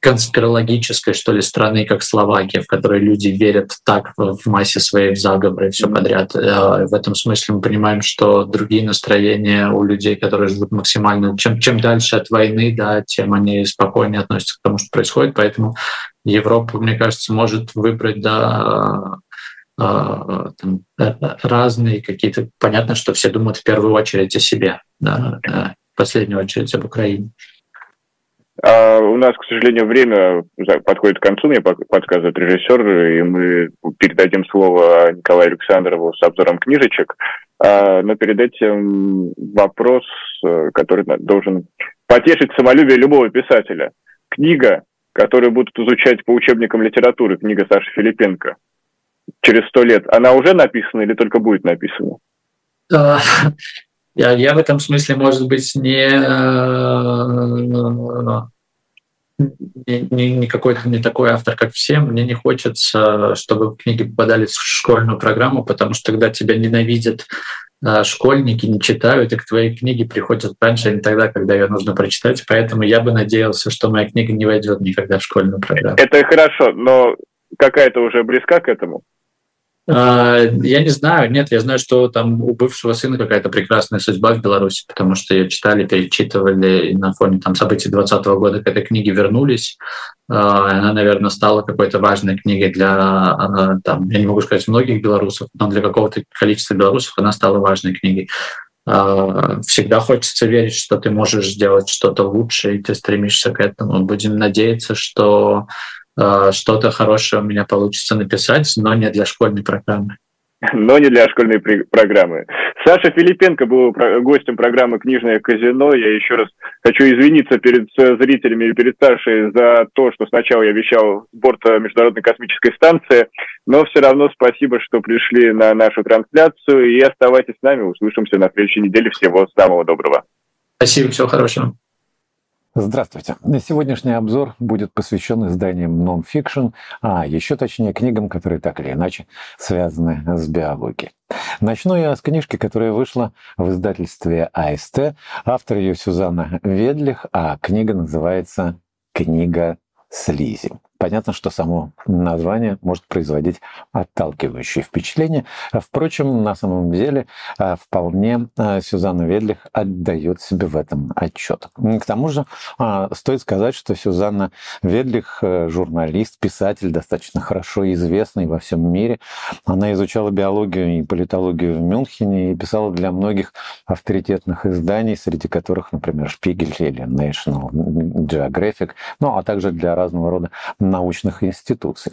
конспирологической, что ли, страны, как Словакия, в которой люди верят так в массе своей в заговоры и все подряд. Э, в этом смысле мы понимаем, что другие настроения у людей, которые живут максимально... Чем, чем дальше от войны, да, тем они спокойнее относятся к тому, что происходит. Поэтому Европа, мне кажется, может выбрать да, там, э, разные какие-то. Понятно, что все думают в первую очередь о себе, да, в последнюю очередь об Украине. А у нас, к сожалению, время подходит к концу, мне подсказывает режиссер, и мы передадим слово Николаю Александрову с обзором книжечек. А, но перед этим вопрос, э, который должен потешить самолюбие любого писателя. Книга, которую будут изучать по учебникам литературы, книга Саши Филипенко, через сто лет, она уже написана или только будет написана? А, я, я в этом смысле, может быть, не, не, не, не какой-то не такой автор, как все. Мне не хочется, чтобы книги попадали в школьную программу, потому что тогда тебя ненавидят а, школьники, не читают, и к твоей книге приходят раньше, а не тогда, когда ее нужно прочитать. Поэтому я бы надеялся, что моя книга не войдет никогда в школьную программу. Это хорошо, но какая-то уже близка к этому? А, я не знаю, нет, я знаю, что там у бывшего сына какая-то прекрасная судьба в Беларуси, потому что ее читали, перечитывали, и на фоне там, событий 2020 года к этой книге вернулись. А, она, наверное, стала какой-то важной книгой для, а, там, я не могу сказать многих белорусов, но для какого-то количества белорусов она стала важной книгой. Всегда хочется верить, что ты можешь сделать что-то лучше, и ты стремишься к этому. Будем надеяться, что что-то хорошее у меня получится написать, но не для школьной программы. <laughs> Но не для школьной программы. Саша Филипенко был гостем программы «Книжное казино». Я еще раз хочу извиниться перед зрителями и перед Сашей за то, что сначала я вещал с борта Международной космической станции, но все равно спасибо, что пришли на нашу трансляцию и оставайтесь с нами. Услышимся на следующей неделе. Всего самого доброго. Спасибо, всего хорошего. Здравствуйте. Сегодняшний обзор будет посвящен изданиям нон-фикшн, а еще точнее книгам, которые так или иначе связаны с биологией. Начну я с книжки, которая вышла в издательстве АСТ. Автор ее Сюзанна Ведлих, а книга называется «Книга слизи». Понятно, что само название может производить отталкивающее впечатление. Впрочем, на самом деле а, вполне а, Сюзанна Ведлих отдает себе в этом отчет. К тому же а, стоит сказать, что Сюзанна Ведлих э, журналист, писатель, достаточно хорошо известный во всем мире. Она изучала биологию и политологию в Мюнхене и писала для многих авторитетных изданий, среди которых, например, Шпигель или National Geographic, ну а также для разного рода научных институций.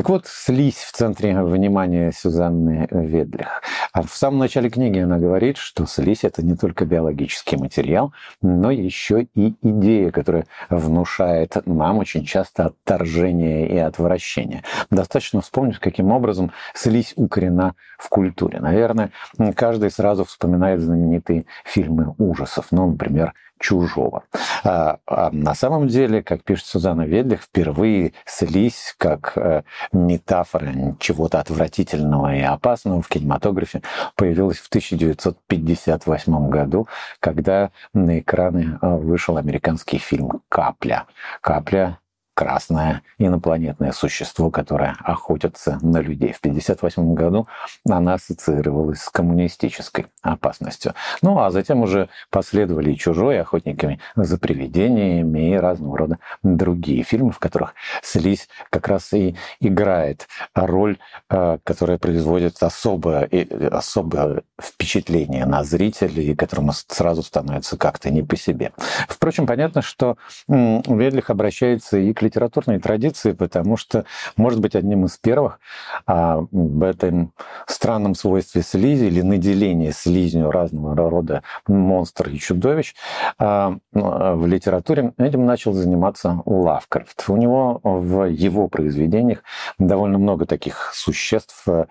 Так вот, слизь в центре внимания Сюзанны Ведлих. А в самом начале книги она говорит, что слизь – это не только биологический материал, но еще и идея, которая внушает нам очень часто отторжение и отвращение. Достаточно вспомнить, каким образом слизь укорена в культуре. Наверное, каждый сразу вспоминает знаменитые фильмы ужасов, ну, например, чужого. А, а на самом деле, как пишет Сузанна Ведлих, впервые слизь как э, метафора чего-то отвратительного и опасного в кинематографе появилась в 1958 году, когда на экраны э, вышел американский фильм «Капля». «Капля» красное инопланетное существо, которое охотится на людей. В 1958 году она ассоциировалась с коммунистической опасностью. Ну, а затем уже последовали «Чужой», «Охотниками за привидениями» и разного рода другие фильмы, в которых слизь как раз и играет роль, э, которая производит особое, особое впечатление на зрителей, которому сразу становится как-то не по себе. Впрочем, понятно, что Ведлих обращается и к литературной традиции, потому что, может быть, одним из первых а, в этом странном свойстве слизи или наделении слизнью разного рода монстров и чудовищ а, ну, в литературе этим начал заниматься Лавкрафт. У него в его произведениях довольно много таких существ, э,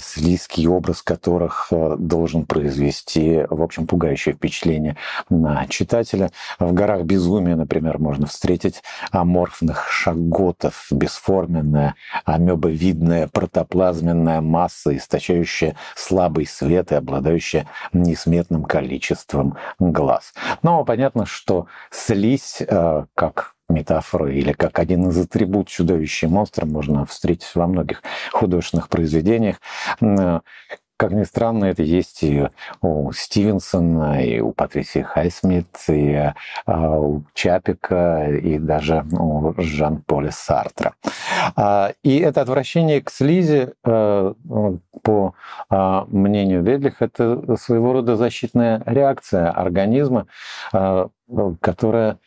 слизкий образ которых э, должен произвести, в общем, пугающее впечатление на читателя. В «Горах безумия», например, можно встретить аморфных огромных шаготов, бесформенная, амебовидная протоплазменная масса, источающая слабый свет и обладающая несметным количеством глаз. Но понятно, что слизь, э, как метафору или как один из атрибут чудовища монстра можно встретить во многих художественных произведениях. Как ни странно, это есть и у Стивенсона, и у Патрисии Хайсмит, и а, у Чапика, и даже у Жан-Поля Сартра. А, и это отвращение к слизи, э, по а, мнению Ведлих, это своего рода защитная реакция организма, которая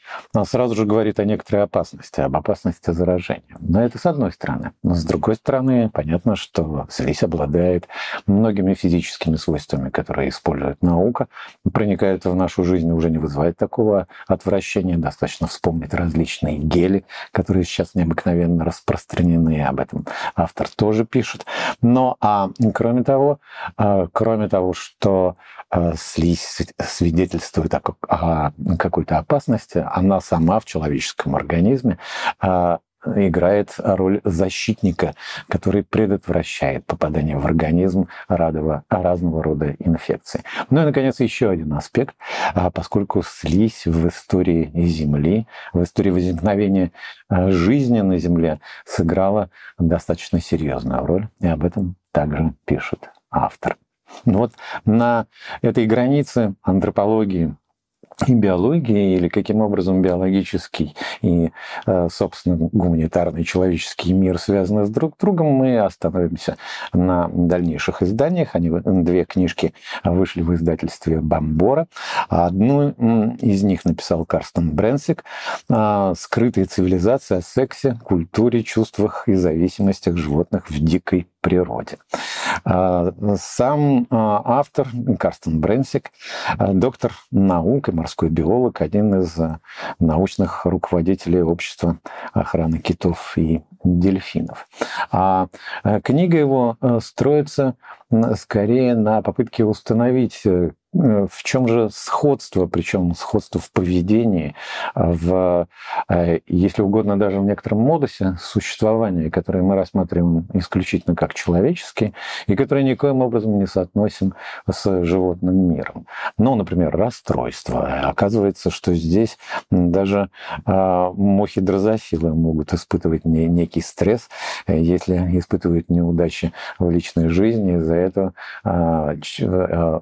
сразу же говорит о некоторой опасности, об опасности заражения. Но это с одной стороны. Но с другой стороны, понятно, что слизь обладает многими физическими свойствами, которые использует наука, проникает в нашу жизнь и уже не вызывает такого отвращения. Достаточно вспомнить различные гели, которые сейчас необыкновенно распространены, об этом автор тоже пишет. Но а кроме того, а, кроме того, что а, слизь свидетельствует о какой-то опасности, она сама в человеческом организме а, играет роль защитника, который предотвращает попадание в организм разного, разного рода инфекций. Ну и, наконец, еще один аспект, а, поскольку слизь в истории Земли, в истории возникновения а, жизни на Земле сыграла достаточно серьезную роль, и об этом также пишет автор. Ну вот на этой границе антропологии и биологии, или каким образом биологический и, э, собственно, гуманитарный человеческий мир связаны с друг другом, мы остановимся на дальнейших изданиях. Они, две книжки вышли в издательстве «Бомбора». Одну из них написал Карстен Бренсик а, «Скрытая цивилизация о сексе, культуре, чувствах и зависимостях животных в дикой природе». А, сам а, автор Карстен Бренсик, доктор наук и морской биолог, один из научных руководителей общества охраны китов и дельфинов. А книга его строится скорее на попытке установить э, Э, в чем же сходство, причем сходство в поведении, а в, э, если угодно, даже в некотором модусе существования, которые мы рассматриваем исключительно как человеческие, и которые никоим образом не соотносим с животным миром. Ну, например, расстройство. Оказывается, что здесь даже мухи дрозофилы могут испытывать некий стресс, э, если испытывают неудачи в личной жизни, из-за этого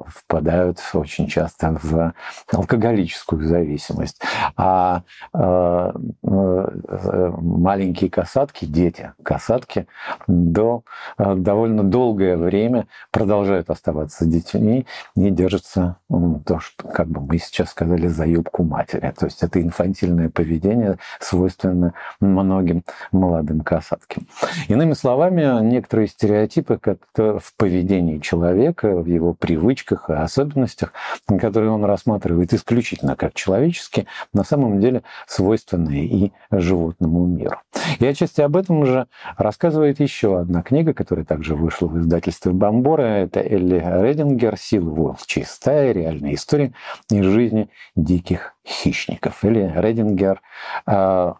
впадают очень часто в алкоголическую зависимость. А э, э, маленькие касатки, дети, касатки до э, довольно долгое время продолжают оставаться детьми и держатся то, что, как бы мы сейчас сказали, за юбку матери. То есть это инфантильное поведение свойственно многим молодым касаткам. Иными словами, некоторые стереотипы как в поведении человека, в его привычках и особенностях особенностях, которые он рассматривает исключительно как человеческие, на самом деле свойственные и животному миру. И отчасти об этом же рассказывает еще одна книга, которая также вышла в издательстве Бомбора. Это Элли Редингер «Сила волчьей стаи. Реальная история из жизни диких хищников». Элли Редингер а,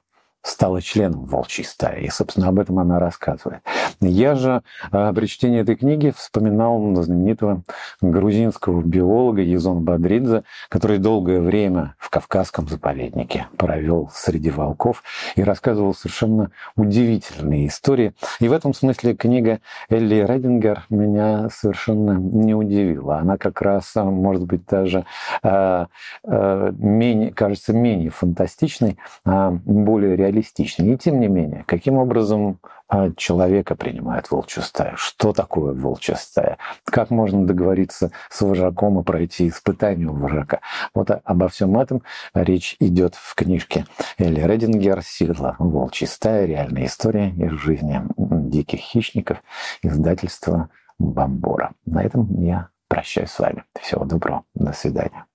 стала членом волчьей стаи. И, собственно, об этом она рассказывает. Я же э, при чтении этой книги вспоминал знаменитого грузинского биолога Езон Бадридзе, который долгое время в Кавказском заповеднике провел среди волков и рассказывал совершенно удивительные истории. И в этом смысле книга Элли Редингер меня совершенно не удивила. Она как раз, э, может быть, даже э, менее, кажется менее фантастичной, а более реалистичной реалистичнее. И тем не менее, каким образом а, человека принимает волчья стая? Что такое волчья стая? Как можно договориться с вожаком и пройти испытание у вожака? Вот обо всем этом речь идет в книжке Элли Редингер «Сила волчьей стаи. Реальная история из жизни диких хищников» издательства Бамбора. На этом я прощаюсь с вами. Всего доброго. До свидания.